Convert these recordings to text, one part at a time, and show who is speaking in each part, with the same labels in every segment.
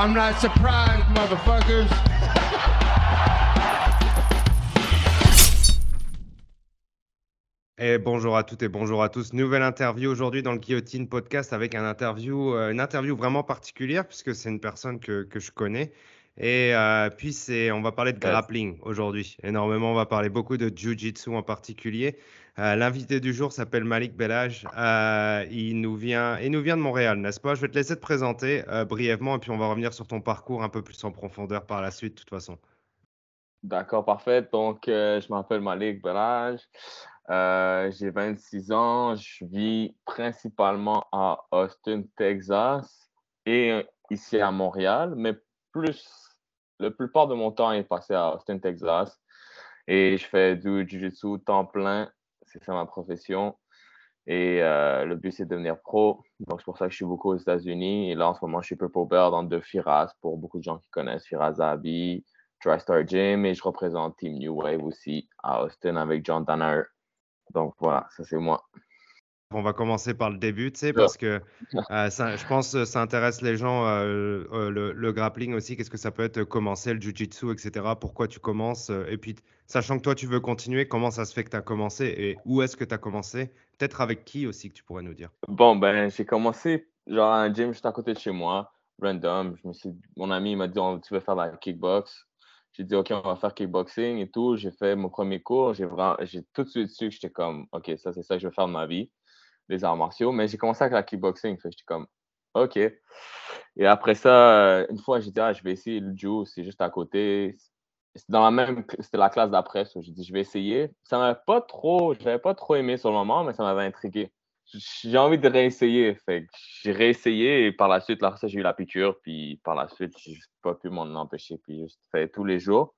Speaker 1: I'm not surprised, motherfuckers.
Speaker 2: Et bonjour à toutes et bonjour à tous. Nouvelle interview aujourd'hui dans le Guillotine Podcast avec un interview, euh, une interview vraiment particulière puisque c'est une personne que, que je connais. Et euh, puis c'est, on va parler de grappling aujourd'hui. Énormément, on va parler beaucoup de jiu-jitsu en particulier. Euh, l'invité du jour s'appelle Malik Belage. Euh, il, nous vient, nous vient de Montréal, n'est-ce pas? Je vais te laisser te présenter euh, brièvement et puis on va revenir sur ton parcours un peu plus en profondeur par la suite, de toute façon.
Speaker 3: D'accord, parfait. Donc, euh, je m'appelle Malik Belage. Euh, j'ai 26 ans. Je vis principalement à Austin, Texas et ici à Montréal, mais plus, la plupart de mon temps est passé à Austin, Texas. Et je fais du jiu-jitsu temps plein. C'est ça ma profession. Et euh, le but, c'est de devenir pro. Donc, c'est pour ça que je suis beaucoup aux États-Unis. Et là, en ce moment, je suis Purple Belt dans deux Firas pour beaucoup de gens qui connaissent Firas Zabi, TriStar Gym. Et je représente Team New Wave aussi à Austin avec John Tanner. Donc, voilà, ça, c'est moi.
Speaker 2: On va commencer par le début, tu sais, parce que euh, ça, je pense que ça intéresse les gens, euh, euh, le, le grappling aussi. Qu'est-ce que ça peut être euh, commencer, le jiu-jitsu, etc. Pourquoi tu commences euh, Et puis, sachant que toi, tu veux continuer, comment ça se fait que tu as commencé et où est-ce que tu as commencé? Peut-être avec qui aussi que tu pourrais nous dire?
Speaker 3: Bon, ben, j'ai commencé genre à un gym juste à côté de chez moi, random. Je me suis, mon ami m'a dit, tu veux faire la kickbox? J'ai dit, OK, on va faire kickboxing et tout. J'ai fait mon premier cours. J'ai vraiment, j'ai tout de suite su que j'étais comme, OK, ça, c'est ça que je veux faire de ma vie, les arts martiaux. Mais j'ai commencé avec la kickboxing. J'étais comme, OK. Et après ça, euh, une fois, j'ai dit, ah, je vais essayer le jiu, c'est juste à côté. C'était dans la même, c'était la classe d'après. so J'ai dit, je vais essayer. Ça m'avait pas trop, je l'avais pas trop aimé sur le moment, mais ça m'avait intrigué. J'ai envie de réessayer. Fait j'ai réessayé et par la suite, là, ça, j'ai eu la piqûre. Puis par la suite, j'ai pas pu m'en empêcher. Puis juste tous les jours.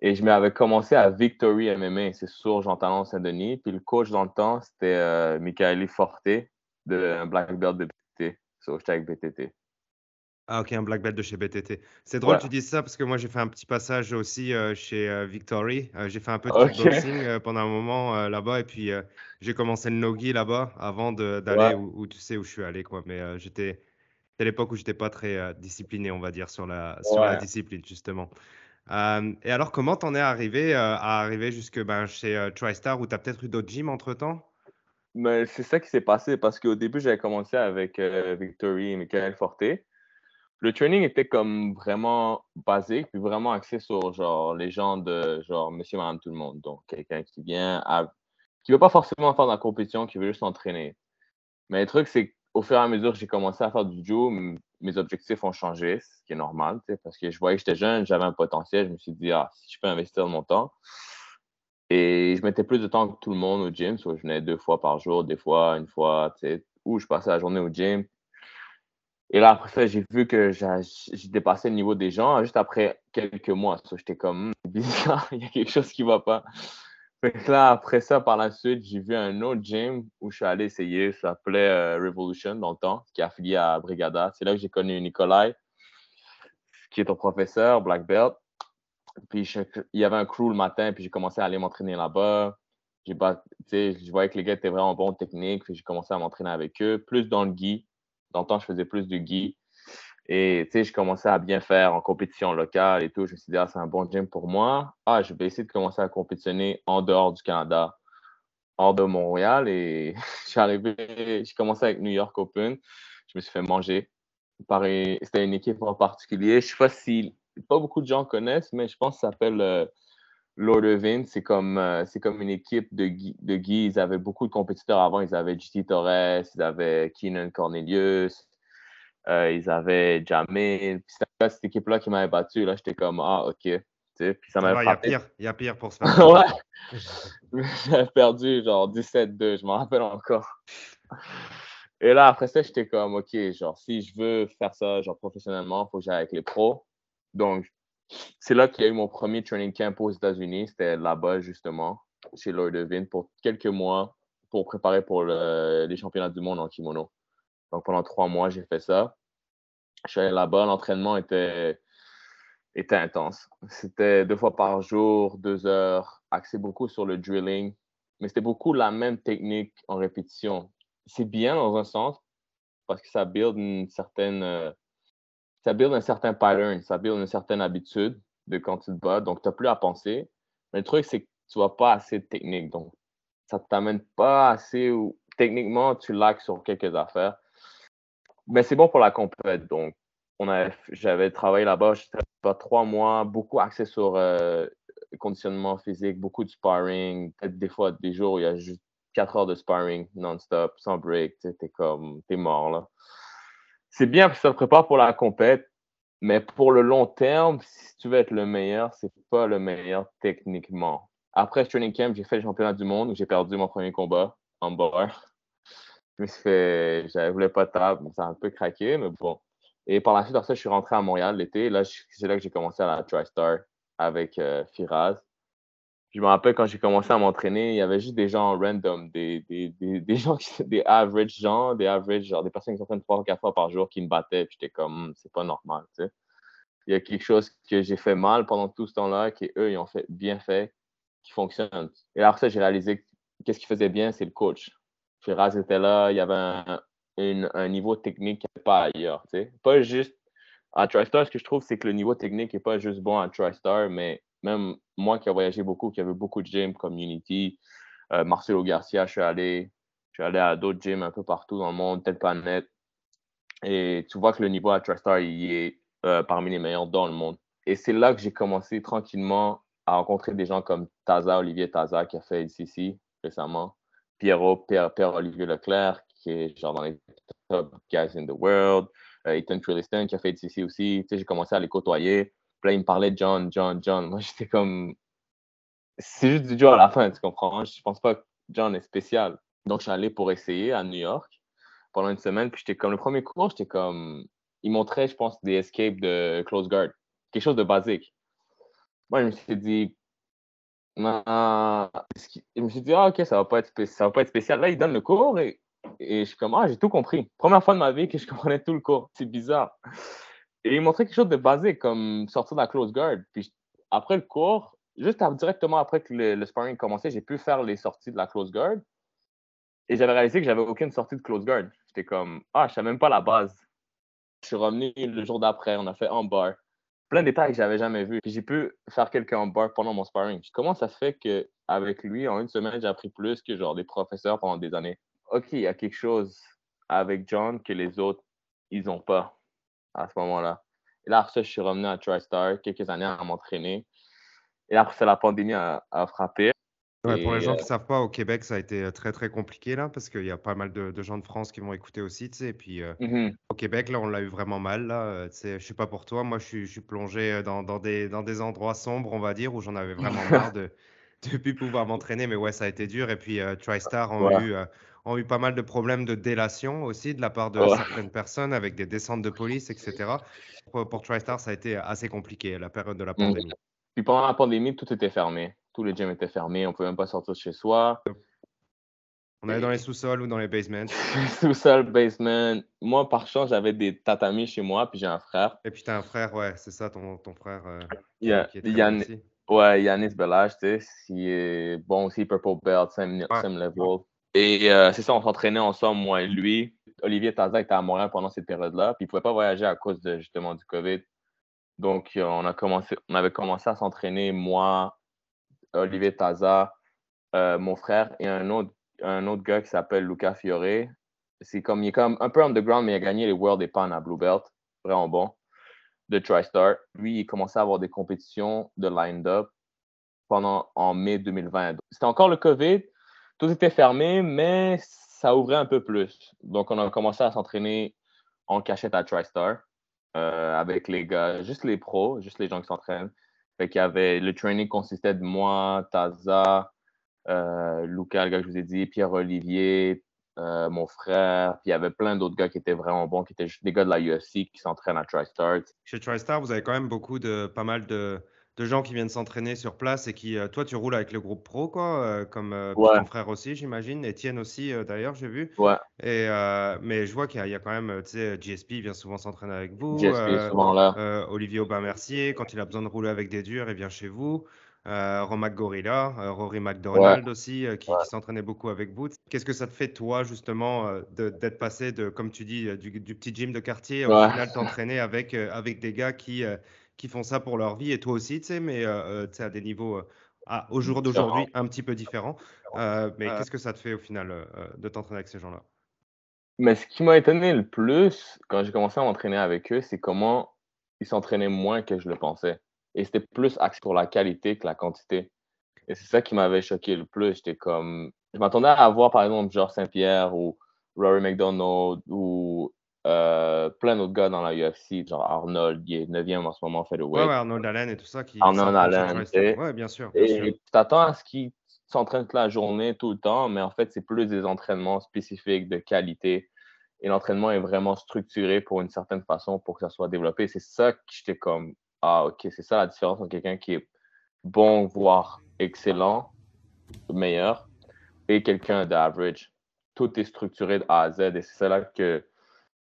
Speaker 3: Et je m'avais commencé à Victory MMA, c'est sur Jean Talon Saint-Denis. Puis le coach dans le temps, c'était euh, Michaeli Forte, de un Black Belt de BTT. So, j'étais avec BTT.
Speaker 2: Ah, ok, un black belt de chez BTT. C'est drôle
Speaker 3: Ouais.
Speaker 2: que tu dises ça parce que moi, j'ai fait un petit passage aussi euh, chez euh, Victory. Euh, j'ai fait un peu de
Speaker 3: Ok.
Speaker 2: kickboxing euh, pendant un moment là-bas et puis j'ai commencé le nogi là-bas avant d'aller
Speaker 3: Ouais.
Speaker 2: où, où tu sais où je suis allé, quoi. Mais j'étais, c'était l'époque où j'étais pas très discipliné, on va dire, sur la, sur la
Speaker 3: Ouais.
Speaker 2: discipline, justement. Et alors, comment t'en es arrivé euh, à arriver jusque ben, chez euh, TriStar où tu as peut-être eu d'autres gyms entre-temps?
Speaker 3: Mais c'est ça qui s'est passé parce qu'au début, j'avais commencé avec euh, Victory et Michael Forte. Le training était comme vraiment basique, puis vraiment axé sur genre les gens de genre monsieur, madame, tout le monde. Donc, quelqu'un qui vient à... qui veut pas forcément faire de la compétition, qui veut juste s'entraîner. Mais le truc, c'est qu'au fur et à mesure j'ai commencé à faire du m- mes objectifs ont changé, ce qui est normal, parce que je voyais que j'étais jeune, j'avais un potentiel, je me suis dit, ah, si je peux investir mon temps. Et je mettais plus de temps que tout le monde au gym, soit je venais deux fois par jour, des fois, une fois, ou je passais la journée au gym. Et là, après ça, j'ai vu que j'ai dépassé le niveau des gens juste après quelques mois. J'étais comme, Hmm, bizarre, il y a quelque chose qui ne va pas. Là, après ça, par la suite, j'ai vu un autre gym où je suis allé essayer. Ça s'appelait euh, Revolution dans le temps, qui est affilié à Brigada. C'est là que j'ai connu Nikolai, qui est ton professeur, Black Belt. Puis il y avait un crew le matin, puis j'ai commencé à aller m'entraîner là-bas. Je voyais que les gars étaient vraiment bons techniques, puis j'ai commencé à m'entraîner avec eux, plus dans le gi. Dans le temps, je faisais plus du gi. Et je commençais à bien faire en compétition locale et tout. Je me suis dit, ah, c'est un bon gym pour moi. Ah, je vais essayer de commencer à compétitionner en dehors du Canada, hors de Montréal. Et suis arrivé, j'ai commencé avec New York Open. Je me suis fait manger. C'était une équipe en particulier. Je sais pas si pas beaucoup de gens connaissent, mais je pense que ça s'appelle euh. C'est comme, euh, comme une équipe de, de Guy. Ils avaient beaucoup de compétiteurs avant. Ils avaient JT Torres, ils avaient Keenan Cornelius, euh, ils avaient Jamil. Puis c'était cette équipe-là qui m'avait battu. Là, j'étais comme, ah, OK. Tu sais, puis ça m'avait
Speaker 2: va, il y pire, il y a pire pour se faire.
Speaker 3: ouais. J'avais perdu genre 17-2, je m'en rappelle encore. Et là, après ça, j'étais comme, OK, genre, si je veux faire ça, genre, professionnellement, il faut que j'aille avec les pros. Donc, c'est là qu'il y a eu mon premier training camp aux États-Unis. C'était là-bas, justement, chez Lord Vin, pour quelques mois, pour préparer pour le- les championnats du monde en kimono. Donc, pendant trois mois, j'ai fait ça. Je suis allé là-bas, l'entraînement était, était intense. C'était deux fois par jour, deux heures, axé beaucoup sur le drilling, mais c'était beaucoup la même technique en répétition. C'est bien dans un sens, parce que ça build une certaine, euh, ça build un certain pattern, ça build une certaine habitude de quand tu te bats. Donc, tu n'as plus à penser. Mais le truc, c'est que tu vas pas assez de technique. Donc, ça ne t'amène pas assez ou techniquement, tu lags sur quelques affaires. Mais c'est bon pour la compète. Donc, j'avais travaillé là-bas, j'étais pas trois mois, beaucoup axé sur euh, conditionnement physique, beaucoup de sparring. Peut-être des fois, des jours où il y a juste quatre heures de sparring non-stop, sans break. Tu es comme, t'es mort là. C'est bien que ça te prépare pour la compète, mais pour le long terme, si tu veux être le meilleur, c'est pas le meilleur techniquement. Après training camp, j'ai fait le championnat du monde où j'ai perdu mon premier combat en bar. Je me suis pas de table, ça a un peu craqué, mais bon. Et par la suite, après ça, je suis rentré à Montréal l'été. Là, c'est là que j'ai commencé à la TriStar avec euh, Firaz. Je me rappelle quand j'ai commencé à m'entraîner, il y avait juste des gens random, des, des, des, des gens, des average gens, des average, genre des personnes qui s'entraînent trois ou quatre fois par jour qui me battaient. Puis j'étais comme, hmm, c'est pas normal, tu sais. Il y a quelque chose que j'ai fait mal pendant tout ce temps-là, qu'eux, ils ont fait bien fait, qui fonctionne. Et alors ça, j'ai réalisé qu'est-ce qui faisait bien, c'est le coach. Firaz était là, il y avait un, niveau technique qui n'est pas ailleurs. Pas juste à TriStar, ce que je trouve, c'est que le niveau technique n'est pas juste bon à TriStar, mais même moi qui ai voyagé beaucoup, qui avait beaucoup de gyms comme Unity, euh, Marcelo Garcia, je suis allé, je suis allé à d'autres gyms un peu partout dans le monde, peut-être pas net. Et tu vois que le niveau à TriStar, il est euh, parmi les meilleurs dans le monde. Et c'est là que j'ai commencé tranquillement à rencontrer des gens comme Taza, Olivier Taza, qui a fait ICC récemment, Pierrot, Pierre-Olivier Leclerc, qui est genre dans les top guys in the world. Euh, Ethan Trilliston qui a fait ici aussi. Tu sais, j'ai commencé à les côtoyer. Puis là, il me parlait de John, John, John. Moi, j'étais comme. C'est juste du John à la fin, tu comprends? Je pense pas que John est spécial. Donc, je suis allé pour essayer à New York pendant une semaine. Puis j'étais comme le premier cours, j'étais comme. Il montrait, je pense, des escapes de close guard. Quelque chose de basique. Moi, je me suis dit, je me suis dit, ah, ok, ça va, pas être ça va pas être spécial. Là, il donne le cours et et je suis comme, ah, j'ai tout compris. Première fois de ma vie que je comprenais tout le cours. C'est bizarre. Et il montrait quelque chose de basique, comme sortir de la close guard. Puis après le cours, juste directement après que le, sparring commençait, j'ai pu faire les sorties de la close guard. Et j'avais réalisé que j'avais aucune sortie de close guard. J'étais comme, ah, je savais même pas la base. Je suis revenu le jour d'après, on a fait un bar. Plein de détails que j'avais jamais vus. Puis j'ai pu faire quelques bar pendant mon sparring. Comment ça fait qu'avec lui, en une semaine, j'ai appris plus que genre des professeurs pendant des années? OK, il y a quelque chose avec John que les autres, ils n'ont pas à ce moment-là. Et là, après ça, je suis revenu à TriStar quelques années à m'entraîner. Et après ça, la pandémie a, frappé.
Speaker 2: Ouais, pour les gens qui ne euh savent pas, au Québec, ça a été très, très compliqué là, parce qu'il y a pas mal de, gens de France qui vont écouter aussi, tu sais. Et puis, euh, mmh au Québec, là, on l'a eu vraiment mal, là. Euh, tu sais, je suis pas pour toi. Moi, je suis, je suis plongé dans, dans, des, dans des endroits sombres, on va dire, où j'en avais vraiment marre de ne plus pouvoir m'entraîner. Mais ouais, ça a été dur. Et puis, TriStar ont eu ont eu pas mal de problèmes de délation aussi de la part de certaines personnes avec des descentes de police, etc. Pour, TriStar, ça a été assez compliqué la période de la mmh. pandémie.
Speaker 3: Puis pendant la pandémie, tout était fermé. Tous les gyms étaient fermés. On ne pouvait même pas sortir de chez soi.
Speaker 2: On allait dans les sous-sols ou dans les basements.
Speaker 3: Sous-sol, basement. Moi, par chance, j'avais des tatamis chez moi, puis j'ai un frère.
Speaker 2: Et puis tu as un frère, ouais, c'est ça, ton, ton frère. Euh,
Speaker 3: yeah. qui est Ouais, Yanis Belage, tu sais, qui est bon aussi, Purple Belt, same, level. Et euh, c'est ça, on s'entraînait ensemble, moi et lui. Olivier Taza était à Montréal pendant cette période-là, puis il ne pouvait pas voyager à cause de, justement du COVID. Donc, on, a commencé, on avait commencé à s'entraîner, moi, Olivier Taza, euh, mon frère et un autre, un gars qui s'appelle Luca Fiore. C'est comme, il est comme un peu underground, mais il a gagné les World et Pan à Blue Belt, vraiment bon, de TriStar. Lui, il commençait à avoir des compétitions de line-up pendant en mai 2020. C'était encore le COVID, tout était fermé, mais ça ouvrait un peu plus. Donc, on a commencé à s'entraîner en cachette à TriStar euh, avec les gars, juste les pros, juste les gens qui s'entraînent. Fait qu'il y avait, le training consistait de moi, Taza, euh, Lucas, le gars que je vous ai dit, Pierre-Olivier, euh, mon frère, puis il y avait plein d'autres gars qui étaient vraiment bons, qui étaient des gars de la UFC qui s'entraînent à TriStar.
Speaker 2: Chez TriStar, vous avez quand même beaucoup de, pas mal de, de gens qui viennent s'entraîner sur place et qui, euh, toi, tu roules avec le groupe pro, quoi, euh, comme euh, ton frère aussi, j'imagine, Etienne aussi, d'ailleurs, j'ai vu.
Speaker 3: Ouais.
Speaker 2: Et, mais je vois qu'il y, a quand même, tu sais, GSP vient souvent s'entraîner avec vous.
Speaker 3: GSP souvent là.
Speaker 2: Olivier Aubin-Mercier, quand il a besoin de rouler avec des durs, il vient chez vous. Romac Gorilla, Rory McDonald aussi, qui, s'entraînait beaucoup avec vous. Qu'est-ce que ça te fait, toi, justement, d'être passé, de, comme tu dis, du, petit gym de quartier, au final t'entraîner avec, avec des gars qui, qui font ça pour leur vie, et toi aussi, tu sais, mais tu sais, à des niveaux au jour d'aujourd'hui un petit peu différents. mais qu'est-ce que ça te fait, au final, de t'entraîner avec ces gens-là?
Speaker 3: Mais ce qui m'a étonné le plus quand j'ai commencé à m'entraîner avec eux, c'est comment ils s'entraînaient moins que je le pensais. Et c'était plus axé pour la qualité que la quantité. Et c'est ça qui m'avait choqué le plus. J'étais comme. Je m'attendais à avoir, par exemple, George Saint-Pierre ou Rory McDonald ou euh, plein d'autres gars dans la UFC, genre Arnold, il est 9e en ce moment, fait le
Speaker 2: Ouais, ouais, Arnold Allen et tout ça. Qui
Speaker 3: Arnold Allen.
Speaker 2: Ouais, bien sûr.
Speaker 3: et tu t'attends à ce qu'ils s'entraînent toute la journée, tout le temps, mais en fait, c'est plus des entraînements spécifiques de qualité. Et l'entraînement est vraiment structuré pour une certaine façon pour que ça soit développé. C'est ça que j'étais comme, ah, ok, c'est ça la différence entre quelqu'un qui est bon, voire excellent, meilleur, et quelqu'un d'average. Tout est structuré de A à Z et c'est ça là que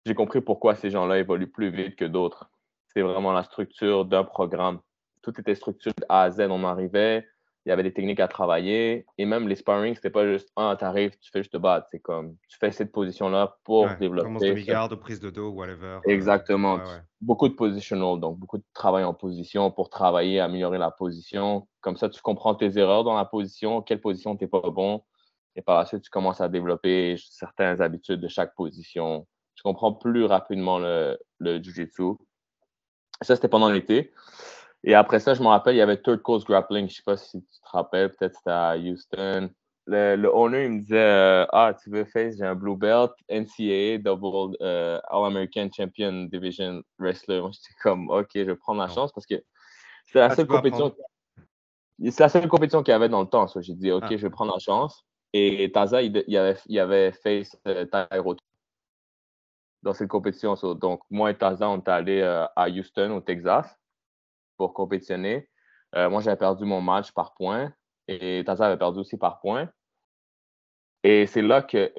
Speaker 3: j'ai compris pourquoi ces gens-là évoluent plus vite que d'autres. C'est vraiment la structure d'un programme. Tout était structuré de A à Z. On arrivait, il y avait des techniques à travailler. Et même les sparring, c'était pas juste ah, t'arrives, tu fais juste te battre. C'est comme tu fais cette position-là pour développer. Commence
Speaker 2: demi-garde, prise de dos, whatever.
Speaker 3: Exactement. beaucoup de positional, donc beaucoup de travail en position pour travailler, améliorer la position. Comme ça, tu comprends tes erreurs dans la position, quelle position t'es pas bon. Et par la suite, tu commences à développer certaines habitudes de chaque position. Tu comprends plus rapidement le, le jiu-jitsu. Ça, c'était pendant l'été. Et après ça, je me rappelle, il y avait Third Coast Grappling. Je ne sais pas si tu te rappelles, peut-être c'était à Houston. Le, le, owner, il me disait euh, Ah, tu veux faire, j'ai un blue belt, NCAA, double euh, All-American Champion Division Wrestler. Moi, j'étais comme OK, je vais prendre la chance parce que c'est la, ah, seule compétition. C'est la seule compétition qu'il y avait dans le temps. J'ai dit OK, ah. je vais prendre la chance. Et Taza, il, il, avait, il avait fait euh, Tyro dans cette compétition. donc, moi et Taza, on est allés euh, à Houston, au Texas pour compétitionner. Euh, moi, j'avais perdu mon match par point et Taza avait perdu aussi par point. Et c'est là que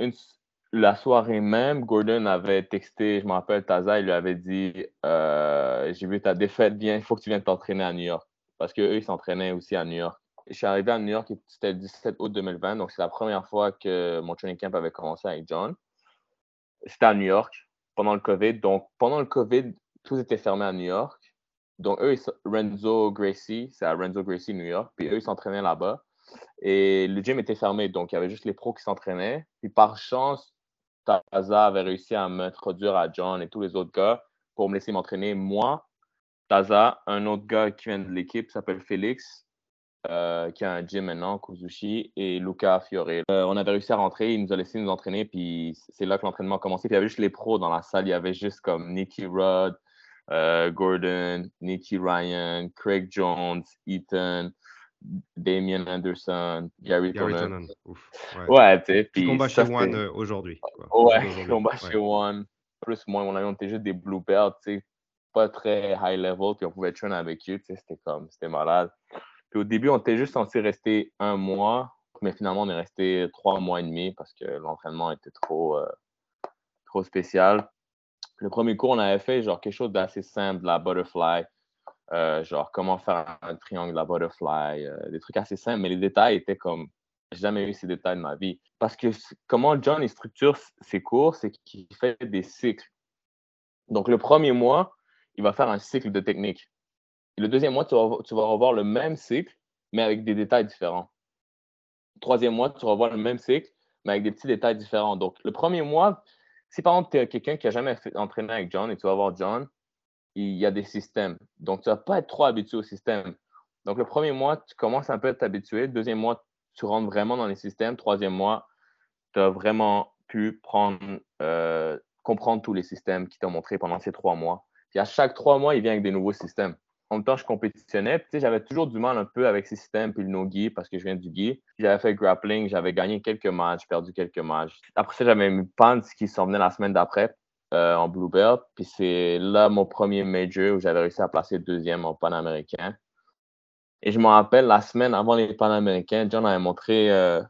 Speaker 3: la soirée même, Gordon avait texté, je me rappelle, Taza, il lui avait dit euh, J'ai vu ta défaite, viens, il faut que tu viennes t'entraîner à New York. Parce qu'eux, ils s'entraînaient aussi à New York. Je suis arrivé à New York, c'était le 17 août 2020, donc c'est la première fois que mon training camp avait commencé avec John. C'était à New York pendant le COVID. Donc, pendant le tout était fermé à New York. Donc, eux, Renzo Gracie, c'est à Renzo Gracie, New York. Puis eux, ils s'entraînaient là-bas. Et le gym était fermé. Donc, il y avait juste les pros qui s'entraînaient. Puis par chance, Taza avait réussi à m'introduire à John et tous les autres gars pour me laisser m'entraîner. Moi, Taza, un autre gars qui vient de l'équipe s'appelle Félix, euh, qui a un gym maintenant, Kuzushi, et Luca Fiore. Euh, on avait réussi à rentrer, il nous a laissé nous entraîner, puis c'est là que l'entraînement a commencé. Puis il y avait juste les pros dans la salle, il y avait juste comme Nicky Rudd, euh, Gordon, Nicky Ryan, Craig Jones, Ethan, Damien Anderson, Gary, Gary Ouais, tu sais.
Speaker 2: Puis combat chez One aujourd'hui.
Speaker 3: Ouais, combat chez One. Plus moi, on avait était juste des blue belts, tu sais, pas très high level, puis on pouvait train avec eux, tu sais, c'était comme, c'était malade. Puis au début, on était juste censé rester un mois, mais finalement, on est resté trois mois et demi parce que l'entraînement était trop, euh, trop spécial le premier cours, on avait fait genre quelque chose d'assez simple, la butterfly. Euh, genre comment faire un triangle de la butterfly, euh, des trucs assez simples, mais les détails étaient comme j'ai jamais eu ces détails de ma vie. Parce que comment John il structure ses cours, c'est qu'il fait des cycles. Donc le premier mois, il va faire un cycle de technique. Le deuxième mois, tu vas, revoir le même cycle, mais avec des détails différents. Troisième mois, tu vas revoir le même cycle, mais avec des petits détails différents. Donc le premier mois, si par exemple, tu es quelqu'un qui n'a jamais fait, entraîné avec John et tu vas voir John, il y a des systèmes. Donc, tu ne vas pas être trop habitué au système. Donc, le premier mois, tu commences un peu à t'habituer. Deuxième mois, tu rentres vraiment dans les systèmes. Troisième mois, tu as vraiment pu prendre, euh, comprendre tous les systèmes qui t'ont montré pendant ces trois mois. Puis à chaque trois mois, il vient avec des nouveaux systèmes en même temps, je compétitionnais. J'avais toujours du mal un peu avec ces systèmes, puis le no-gi, parce que je viens du gi. J'avais fait grappling, j'avais gagné quelques matchs, perdu quelques matchs. Après ça, j'avais mis Pants qui s'en venait la semaine d'après euh, en Blue Belt. Puis c'est là mon premier major où j'avais réussi à placer deuxième en Panaméricain. Et je me rappelle, la semaine avant les Panaméricains, John avait montré. Euh,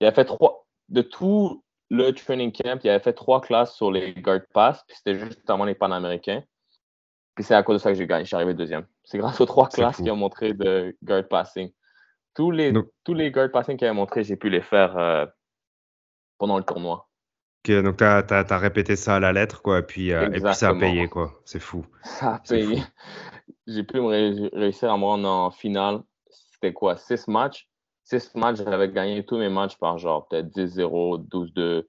Speaker 3: il avait fait trois. De tout le training camp, il avait fait trois classes sur les guard pass, puis c'était juste avant les Panaméricains. Puis c'est à cause de ça que j'ai gagné. Je suis arrivé deuxième. C'est grâce aux trois classes qui ont montré de guard passing. Tous les, tous les guard passing qu'il avait montré, j'ai pu les faire euh, pendant le tournoi.
Speaker 2: Ok, donc tu as, répété ça à la lettre, quoi, et puis, euh, et puis ça a payé, quoi. C'est fou.
Speaker 3: Ça a payé. J'ai pu me réussir à me rendre en finale. C'était quoi, six matchs? Six matchs, j'avais gagné tous mes matchs par genre peut-être 10-0, 12-2.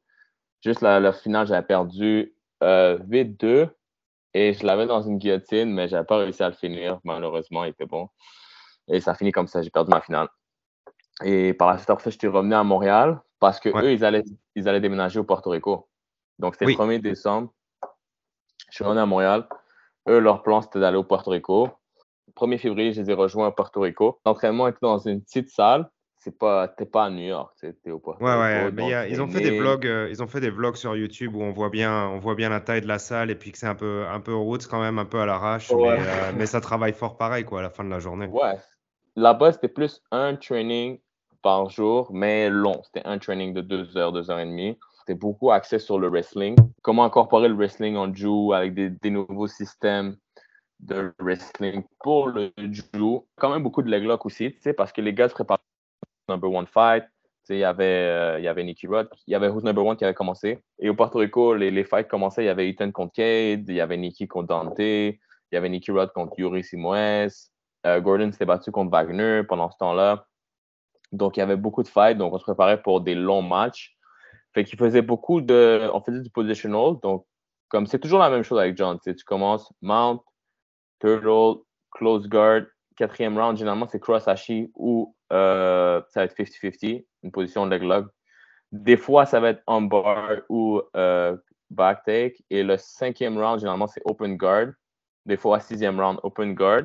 Speaker 3: Juste la, finale, j'avais perdu euh, 8-2 et je l'avais dans une guillotine, mais j'avais pas réussi à le finir. Malheureusement, il était bon. Et ça a fini comme ça, j'ai perdu ma finale. Et par la suite, après ça, je suis revenu à Montréal parce que eux, ils allaient, ils allaient déménager au Porto Rico. Donc, c'était le 1er décembre. Je suis revenu à Montréal. Eux, leur plan, c'était d'aller au Porto Rico. Le 1er février, je les ai rejoints à Porto Rico. L'entraînement était dans une petite salle. C'est pas, t'es pas à New York, t'es au Porto
Speaker 2: ouais. Ouais, mais ils ont fait des vlogs, euh, ils ont fait des vlogs sur YouTube où on voit bien, on voit bien la taille de la salle et puis que c'est un peu, un peu roots quand même, un peu à l'arrache. Mais, euh, mais, ça travaille fort pareil quoi à la fin de la journée.
Speaker 3: Ouais. Là-bas, c'était plus un training par jour, mais long. C'était un training de deux heures, deux heures et demie. C'était beaucoup axé sur le wrestling. Comment incorporer le wrestling en Jiu avec des, nouveaux systèmes de wrestling pour le Jiu. Quand même beaucoup de leg lock aussi, parce que les gars se préparent number one fight. Il y, avait, euh, il y avait Nicky Rod, il y avait Who's Number One qui avait commencé. Et au Porto Rico, les, les fights commençaient. Il y avait Ethan contre Cade, il y avait Nicky contre Dante, il y avait Nicky Rod contre Yuri Simoes. Euh, Gordon s'était battu contre Wagner pendant ce temps-là. Donc, il y avait beaucoup de fights. Donc, on se préparait pour des longs matchs. Fait qu'il faisait beaucoup de. On faisait du positional. Donc, comme c'est toujours la même chose avec John. Tu commences mount, turtle, close guard. Quatrième round, généralement, c'est cross hashi ou euh, ça va être 50-50, une position leg lock. Des fois, ça va être on bar ou euh, back take. Et le cinquième round, généralement, c'est open guard. Des fois, sixième round, open guard.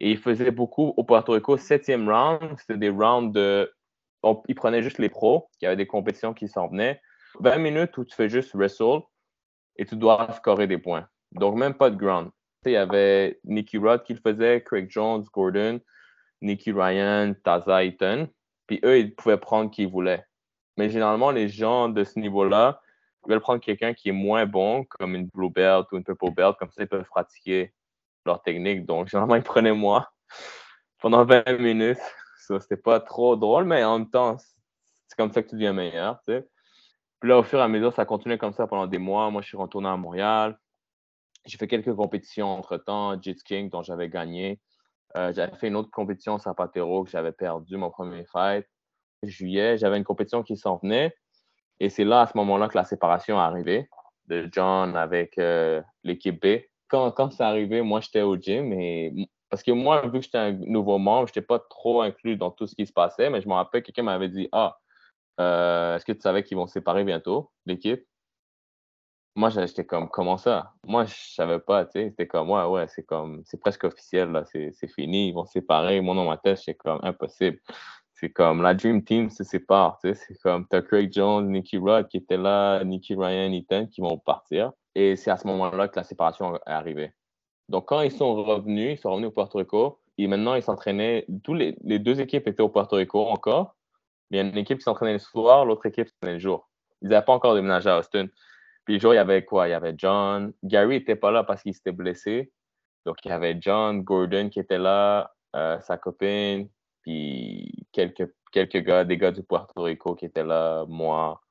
Speaker 3: Et il faisait beaucoup au Puerto Rico, septième round, c'était des rounds de. il prenait juste les pros, qui avaient des compétitions qui s'en venaient. 20 minutes où tu fais juste wrestle et tu dois scorer des points. Donc, même pas de ground. Il y avait Nicky Rod qui le faisait, Craig Jones, Gordon, Nicky Ryan, Taza. Puis eux, ils pouvaient prendre qui ils voulaient. Mais généralement, les gens de ce niveau-là, veulent prendre quelqu'un qui est moins bon, comme une blue belt ou une purple belt, comme ça, ils peuvent pratiquer leur technique. Donc, généralement, ils prenaient moi pendant 20 minutes. Ça, c'était pas trop drôle, mais en même temps, c'est comme ça que tu deviens meilleur, tu sais. Puis là, au fur et à mesure, ça a continué comme ça pendant des mois. Moi, je suis retourné à Montréal. J'ai fait quelques compétitions entre-temps, Jits King, dont j'avais gagné. Euh, j'avais fait une autre compétition, Zapatero, que j'avais perdu mon premier fight. Juillet, j'avais une compétition qui s'en venait. Et c'est là, à ce moment-là, que la séparation est arrivée de John avec euh, l'équipe B quand, quand c'est arrivé, moi, j'étais au gym. Et, parce que moi, vu que j'étais un nouveau membre, je n'étais pas trop inclus dans tout ce qui se passait. Mais je me rappelle, quelqu'un m'avait dit Ah, euh, est-ce que tu savais qu'ils vont se séparer bientôt, l'équipe Moi, j'étais comme Comment ça? Moi, je savais pas. tu sais C'était comme Ouais, ouais, c'est comme c'est presque officiel. là C'est fini. Ils vont se séparer. Moi, dans ma tête, c'est comme impossible. C'est comme la Dream Team se sépare. C'est comme tu as Craig Jones, Nicky Rod qui était là, Nicky Ryan, Ethan qui vont partir. Et c'est à ce moment-là que la séparation est arrivée. Donc, quand ils sont revenus, ils sont revenus au Puerto Rico, et maintenant, ils s'entraînaient, tous les, deux équipes étaient au Puerto Rico encore. Il y a une équipe qui s'entraînait le soir, l'autre équipe s'entraînait le jour. Ils n'avaient pas encore déménagé à Austin. Puis le jour, il y avait quoi? Il y avait John. Gary n'était pas là parce qu'il s'était blessé. Donc, il y avait John, Gordon qui était là, euh, sa copine, puis quelques, quelques gars, des gars du Puerto Rico qui étaient là, moi.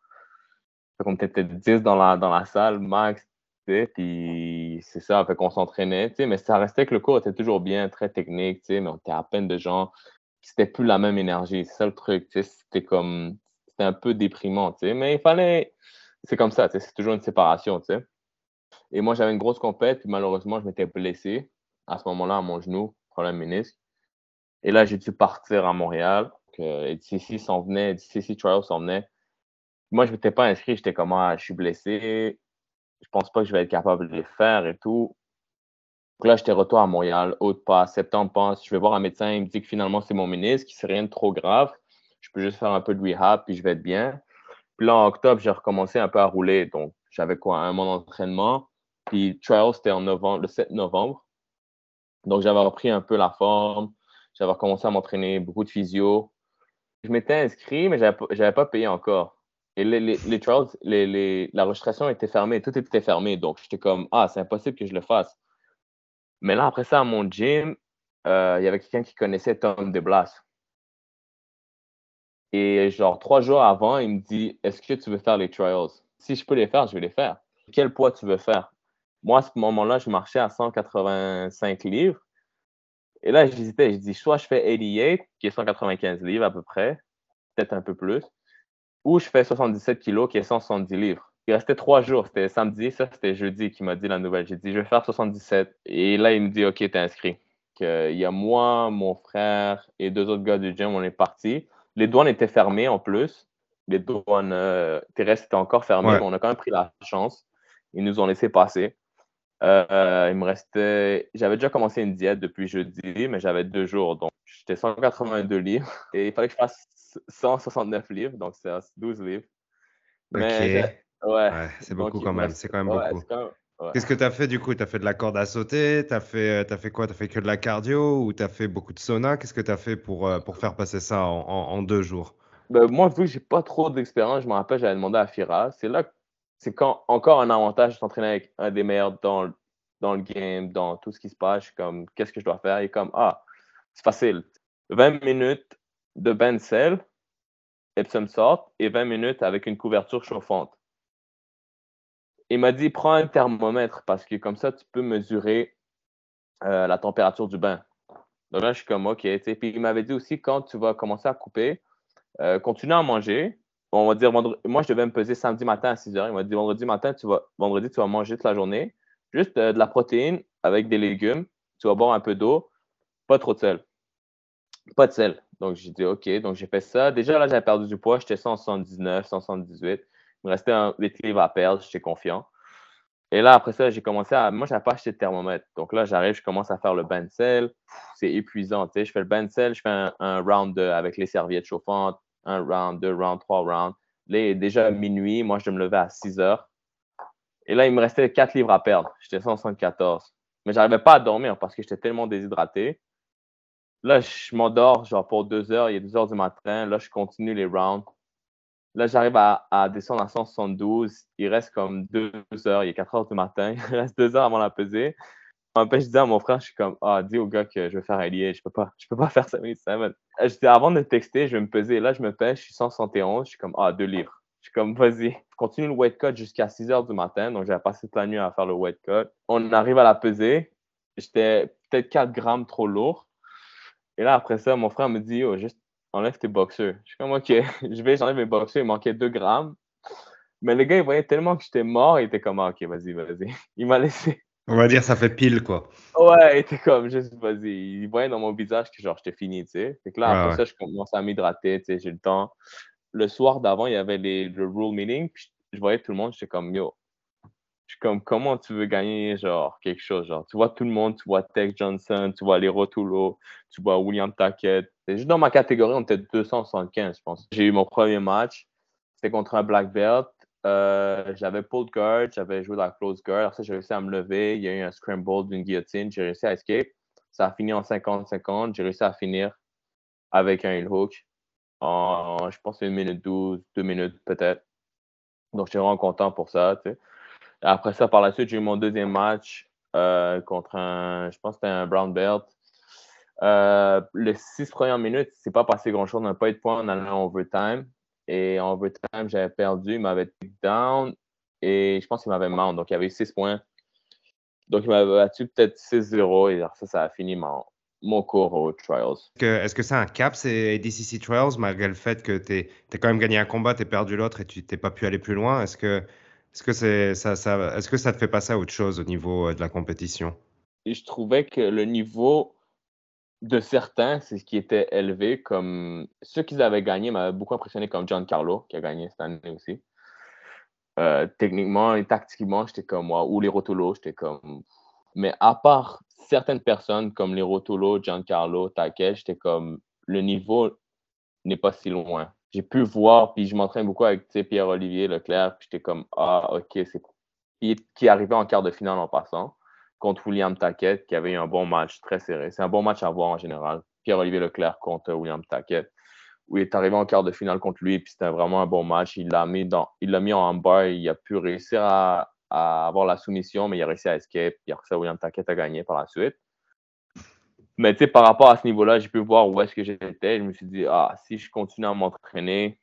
Speaker 3: On était peut-être 10 dans la, dans la salle, max. Puis c'est ça, fait qu'on s'entraînait, mais ça restait que le cours était toujours bien, très technique, mais on était à peine de gens. C'était plus la même énergie, c'est ça le truc, c'était comme, c'était un peu déprimant, mais il fallait, c'est comme ça, c'est toujours une séparation. Et moi, j'avais une grosse compète, puis malheureusement, je m'étais blessé à ce moment-là à mon genou, problème ménisque. Et là, j'ai dû partir à Montréal. Et DCC s'en venait, DCC Trial s'en venait. Moi, je ne m'étais pas inscrit, j'étais comme, ah, je suis blessé, je pense pas que je vais être capable de les faire et tout. Donc là, j'étais retour à Montréal, haute pas, septembre passe, je vais voir un médecin, il me dit que finalement c'est mon ministre, qui c'est rien de trop grave. Je peux juste faire un peu de rehab, puis je vais être bien. Puis là, en octobre, j'ai recommencé un peu à rouler. Donc, j'avais quoi, un mois d'entraînement. Puis trial, c'était le 7 novembre. Donc, j'avais repris un peu la forme. J'avais recommencé à m'entraîner, beaucoup de physio. Je m'étais inscrit, mais je n'avais pas payé encore. Et les, les, les trials, les, la registration était fermée, tout était fermé. Donc, j'étais comme, ah, c'est impossible que je le fasse. Mais là, après ça, à mon gym, euh, il y avait quelqu'un qui connaissait Tom DeBlas. Et genre, trois jours avant, il me dit Est-ce que tu veux faire les trials? Si je peux les faire, je vais les faire. Quel poids tu veux faire? Moi, à ce moment-là, je marchais à 185 livres. Et là, j'hésitais. Je dis soit je fais 88, qui est 195 livres à peu près, peut-être un peu plus, ou je fais 77 kilos, qui est 170 livres. Il restait trois jours. C'était samedi, ça, c'était jeudi qui m'a dit la nouvelle. J'ai dit, je vais faire 77. Et là, il me dit, OK, t'es inscrit. Il y a moi, mon frère et deux autres gars du gym, on est partis. Les douanes étaient fermées en plus. Les douanes euh, terrestres étaient encore fermées. On a quand même pris la chance. Ils nous ont laissé passer. Euh, il me restait. J'avais déjà commencé une diète depuis jeudi, mais j'avais deux jours. Donc, j'étais 182 livres. Et il fallait que je fasse 169 livres. Donc, c'est 12 livres.
Speaker 2: Mais Ouais. c'est beaucoup quand même. C'est quand même beaucoup. Qu'est-ce que tu as fait du coup? Tu as fait de la corde à sauter Tu as, fait, as fait quoi? Tu as fait que de la cardio ou tu as fait beaucoup de sauna? Qu'est-ce que tu as fait pour, euh, pour faire passer ça en, deux jours?
Speaker 3: Ben, Moi, vu que j'ai pas trop d'expérience, je me rappelle, j'avais demandé à Fira. C'est là c'est quand encore un avantage de s'entraîner avec un des meilleurs dans, dans le game, dans tout ce qui se passe. comme, qu'est-ce que je dois faire? Et comme, ah, c'est facile. 20 minutes de Ben Cell, Epsom Salt, et 20 minutes avec une couverture chauffante il m'a dit prends un thermomètre parce que comme ça, tu peux mesurer euh, la température du bain. Donc là, je suis comme OK. Puis il m'avait dit aussi quand tu vas commencer à couper, euh, continue à manger. On va dire moi, je devais me peser samedi matin à 6 h. Il m'a dit vendredi matin, tu vas, vendredi, tu vas manger toute la journée. Juste euh, de la protéine avec des légumes. Tu vas boire un peu d'eau. Pas trop de sel. Pas de sel. Donc j'ai dit OK. Donc j'ai fait ça. Déjà là, j'avais perdu du poids. J'étais 179, 178. Il me restait un, des livres à perdre, j'étais confiant. Et là, après ça, j'ai commencé à. Moi, je n'avais pas acheté de thermomètre. Donc là, j'arrive, je commence à faire le cell. C'est épuisant. Tu sais, je fais le cell, je fais un, round avec les serviettes chauffantes, un round, deux rounds, trois rounds. Là, il est déjà minuit. Moi, je me levais à 6 heures. Et là, il me restait 4 livres à perdre. J'étais 174. Mais je n'arrivais pas à dormir parce que j'étais tellement déshydraté. Là, je m'endors, genre pour 2 heures. Il est 2 heures du matin. Là, je continue les rounds. Là, j'arrive à, descendre à 172. Il reste comme deux heures. Il est 4 heures du matin. Il reste deux heures avant la pesée. En fait, je dis à mon frère, je suis comme, ah, dis au gars que je vais faire un. Je peux pas, je peux pas faire ça minutes. Je dis, avant de texter, je vais me peser. Là, je me pèse, je suis 171. Je suis comme, ah, deux livres. Je suis comme, vas-y. Continue le weight cut jusqu'à 6 heures du matin. Donc, j'ai passé toute la nuit à faire le weight cut. On arrive à la peser. J'étais peut-être 4 grammes trop lourd. Et là, après ça, mon frère me dit, oh, juste enlève tes boxeurs. Je suis comme, OK, je vais j'enlève mes boxeurs. Il manquait 2 grammes. Mais le gars, il voyait tellement que j'étais mort, il était comme, ah, OK, vas-y, vas-y. Il m'a laissé.
Speaker 2: On va dire, ça fait pile, quoi.
Speaker 3: Ouais, il était comme, juste, vas-y. Il voyait dans mon visage que, genre, j'étais fini, tu sais. Fait que là, après ça, je commençais à m'hydrater, tu sais, j'ai le temps. Le soir d'avant, il y avait les, le rule meeting, puis je voyais tout le monde, j'étais comme, yo, je suis comme, comment tu veux gagner, genre, quelque chose, genre, tu vois tout le monde, tu vois Tech Johnson, tu vois les Rotulo, tu vois William Tackett. Juste dans ma catégorie, on était 275, je pense. J'ai eu mon premier match, c'était contre un black belt. Euh, j'avais pulled guard, j'avais joué la close guard. Après j'ai réussi à me lever. Il y a eu un scramble d'une guillotine. J'ai réussi à escape. Ça a fini en 50-50. J'ai réussi à finir avec un heel hook en, je pense, une minute 12, deux minutes peut-être. Donc, j'étais vraiment content pour ça. Tu sais. Après ça, par la suite, j'ai eu mon deuxième match euh, contre un, je pense que c'était un brown belt. Euh, les six premières minutes, c'est pas passé grand-chose. On n'a pas eu de points en allant en overtime. Et en overtime, j'avais perdu. Il m'avait down et je pense qu'il m'avait mount. Donc, il y avait six points. Donc, il m'avait battu peut-être 6-0 et ça, ça a fini mon, mon cours aux Trials.
Speaker 2: Est-ce que c'est un cap, ces ADCC Trials, malgré le fait que tu as quand même gagné un combat, tu as perdu l'autre et tu n'es pas pu aller plus loin? Est-ce que est-ce que, c'est, ça, ça, est-ce que ça te fait passer à autre chose au niveau euh, de la compétition?
Speaker 3: Je trouvais que le niveau de certains, c'est ce qui était élevé. Comme ceux qui avaient gagné m'avaient beaucoup impressionné, comme John Carlo, qui a gagné cette année aussi. Euh, techniquement et tactiquement, j'étais comme moi. Ou les Rotolo, j'étais comme. Mais à part certaines personnes comme les Rotolo, Giancarlo, Takesh, j'étais comme. Le niveau n'est pas si loin j'ai pu voir, puis je m'entraîne beaucoup avec Pierre-Olivier Leclerc, puis j'étais comme, ah, ok, c'est qui est arrivé en quart de finale en passant contre William Taquette, qui avait eu un bon match très serré. C'est un bon match à voir en général. Pierre-Olivier Leclerc contre William Taquette, où il est arrivé en quart de finale contre lui, puis c'était vraiment un bon match. Il l'a mis, dans, il mis en bas, il a pu réussir à, avoir la soumission, mais il a réussi à escape. Puis après ça, William Taquette a gagné par la suite. Mais tu sais, par rapport à ce niveau-là, j'ai pu voir où est-ce que j'étais. Je me suis dit, ah, si je continue à m'entraîner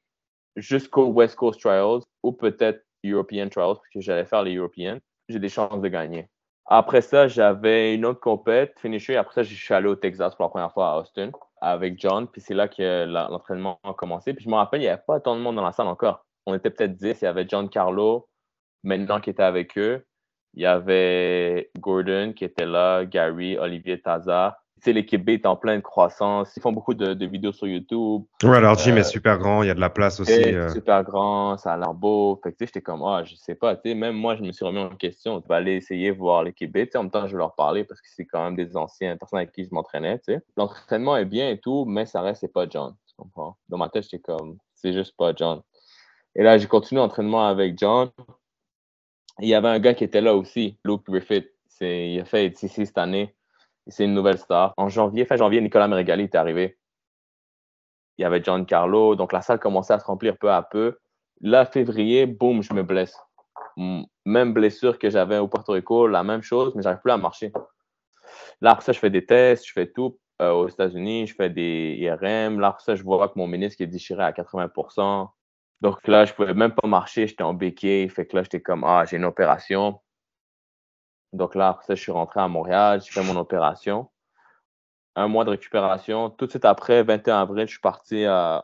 Speaker 3: jusqu'au West Coast Trials ou peut-être European Trials, parce que j'allais faire les European, j'ai des chances de gagner. Après ça, j'avais une autre compète, finisher. Après ça, je suis allé au Texas pour la première fois à Austin avec John. Puis c'est là que l'entraînement a commencé. Puis je me rappelle, il n'y avait pas tant de monde dans la salle encore. On était peut-être 10. Il y avait John Carlo, maintenant qui était avec eux. Il y avait Gordon qui était là, Gary, Olivier Taza, sais, l'équipe B est en pleine croissance. Ils font beaucoup de, vidéos sur YouTube.
Speaker 2: Ouais, leur gym est euh, super grand, il y a de la place aussi.
Speaker 3: Euh. super grand, ça a l'air beau. Fait que, tu sais, j'étais comme, ah, je sais pas, tu sais, même moi, je me suis remis en question. Je vais aller essayer de voir l'équipe B. Tu sais, en même temps, je vais leur parler parce que c'est quand même des anciens personnes avec qui je m'entraînais, tu sais. L'entraînement est bien et tout, mais ça reste, c'est pas John. Tu comprends? Dans ma tête, j'étais comme, c'est juste pas John. Et là, j'ai continué l'entraînement avec John. Il y avait un gars qui était là aussi, Luke Griffith. Il a fait ici cette année c'est une nouvelle star. En janvier, fin janvier, Nicolas Meregali est arrivé. Il y avait John Carlo, donc la salle commençait à se remplir peu à peu. Là, février, boum, je me blesse. Même blessure que j'avais au Puerto Rico, la même chose, mais j'arrive plus à marcher. Là, après ça, je fais des tests, je fais tout euh, aux États-Unis, je fais des IRM. Là, après ça, je vois que mon ménisque est déchiré à 80% Donc là, je pouvais même pas marcher, j'étais en béquille. Fait que là, j'étais comme, ah, j'ai une opération. Donc là, après ça, je suis rentré à Montréal, j'ai fait mon opération. Un mois de récupération. Tout de suite après, 21 avril, je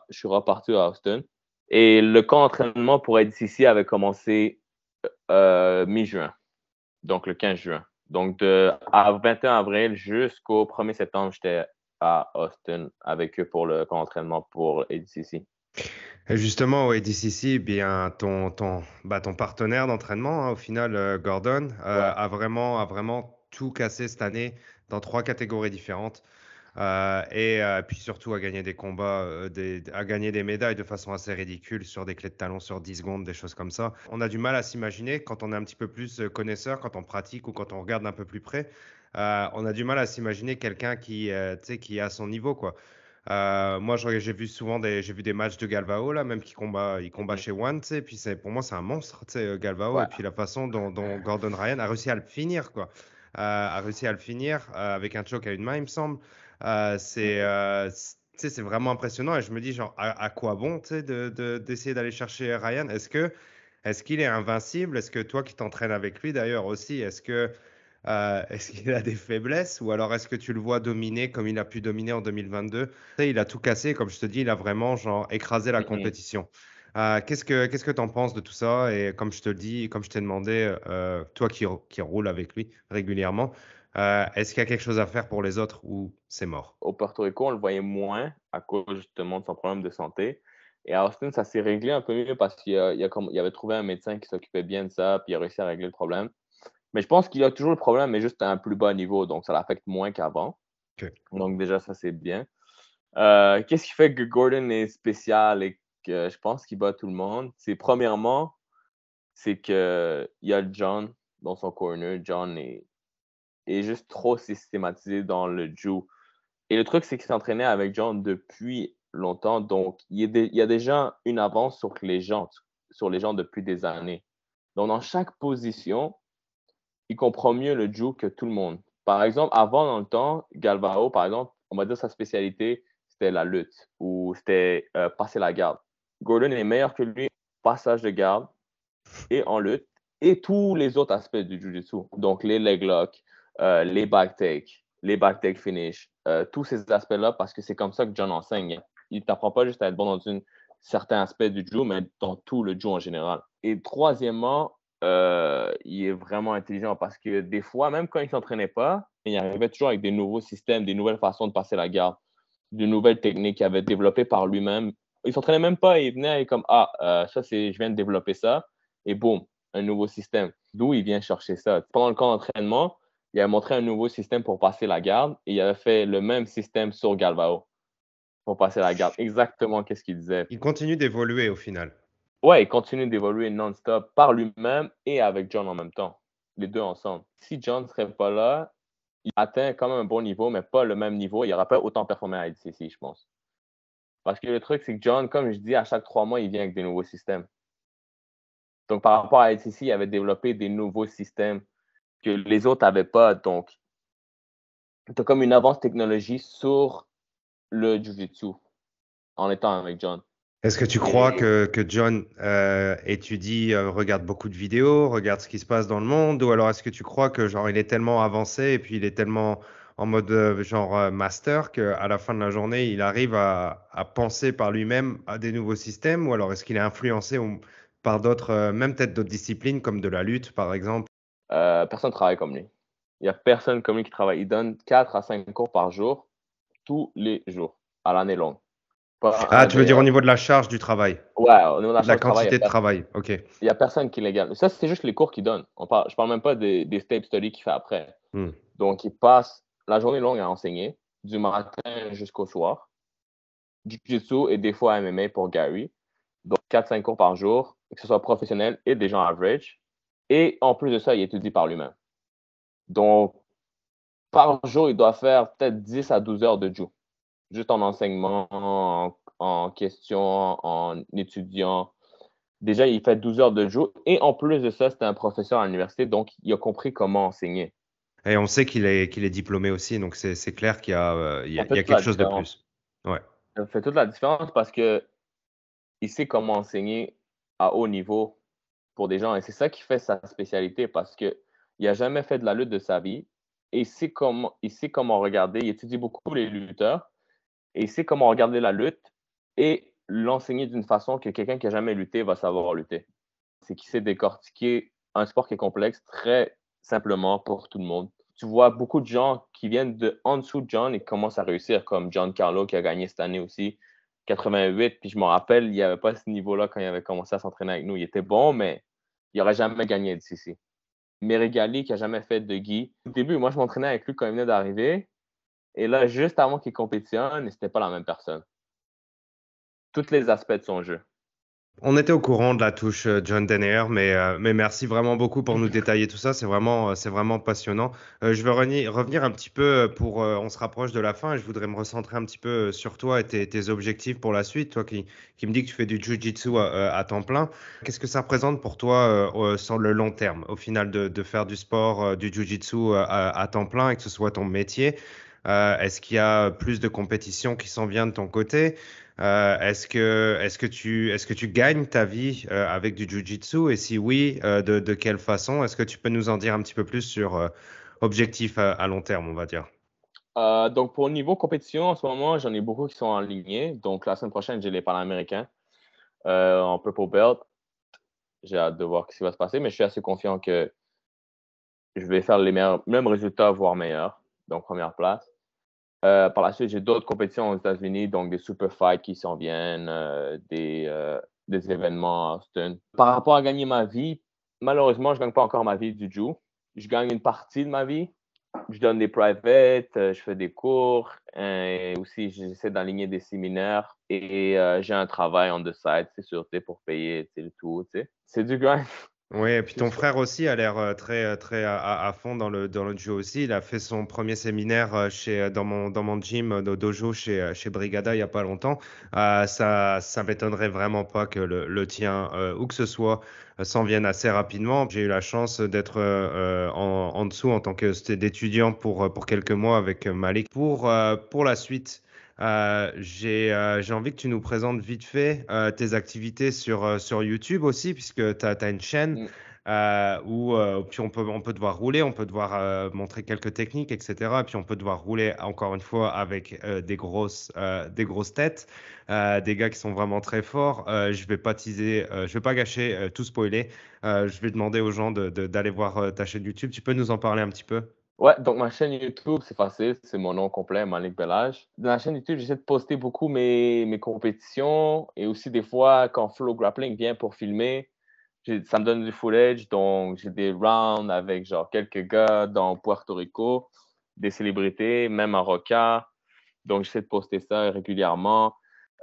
Speaker 3: suis, reparti à Austin. Et le camp d'entraînement pour être avait commencé euh, mi-juin, donc le 15 juin. Donc, de à 21 avril jusqu'au 1er septembre, j'étais à Austin avec eux pour le camp d'entraînement pour ADCC.
Speaker 2: Justement, au ADCC, bien, ton, ton, bah, ton partenaire d'entraînement, hein, au final, euh, Gordon, euh, a, vraiment, a vraiment tout cassé cette année dans trois catégories différentes. Euh, et puis surtout à gagner des combats, à gagner des médailles de façon assez ridicule sur des clés de talon sur 10 secondes, des choses comme ça. On a du mal à s'imaginer quand on est un petit peu plus connaisseur, quand on pratique ou quand on regarde un peu plus près, on a du mal à s'imaginer quelqu'un qui, qui est à son niveau. quoi. Euh, moi, j'ai vu souvent des, j'ai vu des matchs de Galvao là, même qui combat, il combat chez One, tu. Puis c'est, pour moi, c'est un monstre, tu euh, Galvao. Et puis la façon dont, Gordon Ryan a réussi à le finir, quoi, euh, a réussi à le finir avec un choke à une main, il me semble. c'est, c'est vraiment impressionnant. Et je me dis, genre, à, quoi bon, tu sais, de, d'essayer d'aller chercher Ryan? Est-ce que, est-ce qu'il est invincible? Est-ce que toi qui t'entraînes avec lui d'ailleurs aussi, est-ce que euh, est-ce qu'il a des faiblesses ou alors est-ce que tu le vois dominer comme il a pu dominer en 2022 Il a tout cassé, comme je te dis, il a vraiment genre écrasé la compétition. Euh, qu'est-ce que qu'est-ce que tu en penses de tout ça? Et comme je te le dis, comme je t'ai demandé, euh, toi qui, qui roule avec lui régulièrement, est-ce qu'il y a quelque chose à faire pour les autres ou c'est mort?
Speaker 3: Au Puerto Rico, on le voyait moins à cause justement de son problème de santé. Et à Austin, ça s'est réglé un peu mieux parce qu'il y, avait trouvé un médecin qui s'occupait bien de ça, puis il a réussi à régler le problème. Mais je pense qu'il a toujours le problème, mais juste à un plus bas niveau, donc ça l'affecte moins qu'avant. Donc déjà, ça c'est bien. Euh, qu'est-ce qui fait que Gordon est spécial et que je pense qu'il bat tout le monde? C'est premièrement, c'est qu'il y a John dans son corner. John est, est juste trop systématisé dans le Jew. Et le truc, c'est qu'il s'entraînait avec John depuis longtemps, donc il y, a déjà une avance sur les gens, sur les gens depuis des années. Donc dans chaque position, il comprend mieux le Jiu que tout le monde. Par exemple, avant, dans le temps, Galvao, par exemple, on va dire sa spécialité, c'était la lutte ou c'était euh, passer la garde. Gordon est meilleur que lui passage de garde et en lutte et tous les autres aspects du Jiu-Jitsu. Donc, les leg locks, euh, les back take, les back take finish, euh, tous ces aspects-là parce que c'est comme ça que John enseigne. Il t'apprend pas juste à être bon dans un certain aspect du Jiu, mais dans tout le Jiu en général. Et troisièmement, euh, il est vraiment intelligent parce que des fois, même quand il ne s'entraînait pas, il arrivait toujours avec des nouveaux systèmes, des nouvelles façons de passer la garde, de nouvelles techniques qu'il avait développées par lui-même. Il ne s'entraînait même pas, il venait comme Ah, euh, ça, c'est, je viens de développer ça, et boum, un nouveau système. D'où il vient chercher ça. Pendant le camp d'entraînement, il a montré un nouveau système pour passer la garde et il avait fait le même système sur Galvao pour passer la garde. Exactement qu'est-ce qu'il disait.
Speaker 2: Il continue d'évoluer au final.
Speaker 3: Ouais, il continue d'évoluer non-stop par lui-même et avec John en même temps, les deux ensemble. Si John ne serait pas là, il atteint quand même un bon niveau, mais pas le même niveau. Il n'aurait pas autant performé à IDCC, je pense. Parce que le truc, c'est que John, comme je dis, à chaque trois mois, il vient avec des nouveaux systèmes. Donc, par rapport à IDCC, il avait développé des nouveaux systèmes que les autres n'avaient pas. Donc, tu as comme une avance technologie sur le Jiu-Jitsu en étant avec John.
Speaker 2: Est-ce que tu crois que, que John euh, étudie, euh, regarde beaucoup de vidéos, regarde ce qui se passe dans le monde, ou alors est-ce que tu crois que genre il est tellement avancé et puis il est tellement en mode euh, genre master qu'à la fin de la journée il arrive à, à penser par lui-même à des nouveaux systèmes, ou alors est-ce qu'il est influencé par d'autres, même peut-être d'autres disciplines comme de la lutte par exemple?
Speaker 3: Personne ne travaille comme lui. Il n'y a personne comme lui qui travaille. Il donne 4 à 5 cours par jour, tous les jours, à l'année longue.
Speaker 2: Ah, tu veux dire au niveau de la charge du travail?
Speaker 3: Ouais, au niveau de la,
Speaker 2: charge quantité de travail, ok. Il
Speaker 3: n'y a personne qui l'égalise. Ça, c'est juste les cours qu'il donne. On parle, je ne parle même pas des, des studies qu'il fait après. Hmm. Donc, il passe la journée longue à enseigner, du matin jusqu'au soir. Jiu-Jitsu et des fois MMA pour Gary. Donc, 4-5 cours par jour, que ce soit professionnel et des gens average. Et en plus de ça, il étudie par lui-même. Donc, par jour, il doit faire peut-être 10 à 12 heures de Jiu. Juste en enseignement, en, question, en étudiant. Déjà, il fait 12 heures de Jiu. Et en plus de ça, c'était un professeur à l'université, donc il a compris comment enseigner.
Speaker 2: Et on sait qu'il est, qu'il est diplômé aussi, donc c'est clair qu'il y a, euh, il y a, quelque chose de plus. Ouais.
Speaker 3: Ça fait toute la différence parce que il sait comment enseigner à haut niveau pour des gens. Et c'est ça qui fait sa spécialité parce que il n'a jamais fait de la lutte de sa vie et il sait comment, il sait comment regarder. Il étudie beaucoup les lutteurs et sait comment regarder la lutte et l'enseigner d'une façon que quelqu'un qui n'a jamais lutté va savoir lutter. C'est qu'il sait décortiquer un sport qui est complexe très simplement pour tout le monde. Tu vois beaucoup de gens qui viennent de en dessous de John et commencent à réussir, comme John Carlo qui a gagné cette année aussi, 88. Puis je me rappelle, il n'y avait pas ce niveau-là quand il avait commencé à s'entraîner avec nous. Il était bon, mais il n'aurait jamais gagné d'ici. Merigali qui n'a jamais fait de Guy. Au début, moi, je m'entraînais avec lui quand il venait d'arriver. Et là, juste avant qu'il compétitionne, c'était pas la même personne. Tous les aspects de son jeu.
Speaker 2: On était au courant de la touche euh, John Denner, mais, euh, mais merci vraiment beaucoup pour nous détailler tout ça. C'est vraiment, euh, passionnant. je veux revenir un petit peu pour. on se rapproche de la fin et je voudrais me recentrer un petit peu sur toi et tes, objectifs pour la suite. Toi qui, me dis que tu fais du Jiu-Jitsu à, temps plein, qu'est-ce que ça représente pour toi sur le long terme, au final, de, de faire du sport, du Jiu-Jitsu à, à, temps plein et que ce soit ton métier? Est-ce qu'il y a plus de compétition qui s'en vient de ton côté? Euh, est-ce que, tu, gagnes ta vie euh, avec du Jiu-Jitsu? Et si oui, euh, de, quelle façon? Est-ce que tu peux nous en dire un petit peu plus sur objectif à, long terme, on va dire?
Speaker 3: Donc, pour le niveau compétition, en ce moment, j'en ai beaucoup qui sont en ligne. Donc, la semaine prochaine, j'ai les Panaméricains en Purple Belt. J'ai hâte de voir ce qui va se passer, mais je suis assez confiant que je vais faire les mêmes résultats, voire meilleurs. Donc, première place. Euh, par la suite, j'ai d'autres compétitions aux États-Unis, donc des super fights qui s'en viennent, euh, des, euh, des, événements à Austin. Par rapport à gagner ma vie, malheureusement, je ne gagne pas encore ma vie du Jiu. Je gagne une partie de ma vie. Je donne des privates, je fais des cours, et aussi j'essaie d'aligner des séminaires et j'ai un travail on the side, c'est sûr, pour payer le tout. C'est du grind.
Speaker 2: Oui, et puis ton frère aussi a l'air euh, très, euh, très à, fond dans le, dans le jeu aussi. Il a fait son premier séminaire euh, chez, dans, mon, dans mon gym, dans dojo chez, chez Brigada il n'y a pas longtemps. ça ça m'étonnerait vraiment pas que le, le tien, ou que ce soit, s'en vienne assez rapidement. J'ai eu la chance d'être en, en, dessous en tant qu'étudiant pour, pour quelques mois avec Malik. Pour, pour la suite, euh, euh, j'ai envie que tu nous présentes vite fait euh, tes activités sur, sur YouTube aussi, puisque tu as, une chaîne mm. où puis on, peut, on peut devoir rouler, on peut devoir montrer quelques techniques, etc. Et puis on peut devoir rouler encore une fois avec des, grosses, des grosses têtes, des gars qui sont vraiment très forts. je vais pas teaser, je vais pas gâcher, tout spoiler. je vais demander aux gens d'aller de, voir ta chaîne YouTube. Tu peux nous en parler un petit peu?
Speaker 3: Ouais, donc ma chaîne YouTube, c'est facile, c'est mon nom complet, Malik Belage. Dans la chaîne YouTube, j'essaie de poster beaucoup mes, mes compétitions et aussi des fois quand Flow Grappling vient pour filmer, ça me donne du footage. Donc j'ai des rounds avec genre quelques gars dans Puerto Rico, des célébrités, même à Roca. Donc j'essaie de poster ça régulièrement,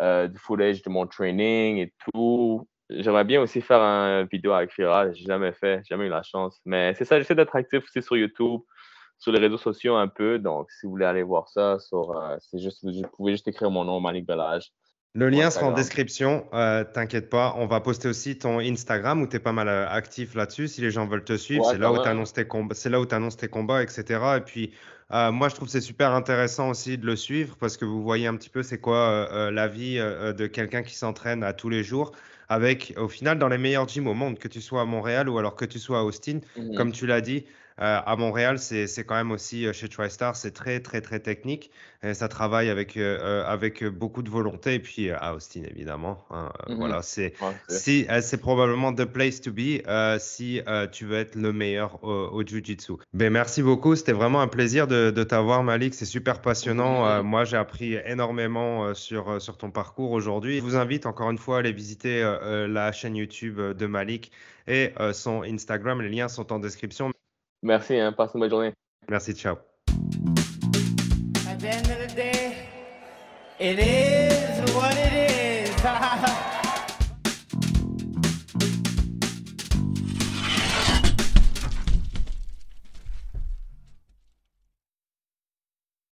Speaker 3: euh, du footage de mon training et tout. J'aimerais bien aussi faire une vidéo avec Fira, j'ai jamais fait, jamais eu la chance. Mais c'est ça, j'essaie d'être actif aussi sur YouTube sur les réseaux sociaux un peu. Donc, si vous voulez aller voir ça, sur, euh, c'est juste, vous pouvez juste écrire mon nom, Malik Belage.
Speaker 2: Le lien sera en description, euh, t'inquiète pas. On va poster aussi ton Instagram où tu es pas mal euh, actif là-dessus. Si les gens veulent te suivre, c'est là, où tu annonces tes combats, c'est là où tu annonces tes combats, etc. Et puis, euh, moi, je trouve c'est super intéressant aussi de le suivre parce que vous voyez un petit peu c'est quoi la vie de quelqu'un qui s'entraîne à tous les jours avec, au final, dans les meilleurs gyms au monde, que tu sois à Montréal ou alors que tu sois à Austin, mmh comme tu l'as dit, euh, à Montréal, c'est quand même aussi euh, chez TriStar, c'est très, très, très technique. Et ça travaille avec, euh, avec beaucoup de volonté. Et puis à Austin, évidemment. Hein, mmh voilà, c'est si, c'est probablement the place to be si tu veux être le meilleur au, Jiu-Jitsu. Ben, merci beaucoup. C'était vraiment un plaisir de, de t'avoir, Malik. C'est super passionnant. moi, j'ai appris énormément sur, sur ton parcours aujourd'hui. Je vous invite encore une fois à aller visiter la chaîne YouTube de Malik et son Instagram. Les liens sont en description.
Speaker 3: Merci, hein, passe une bonne journée.
Speaker 2: Merci, ciao. At
Speaker 1: the end of the day, it is what it is.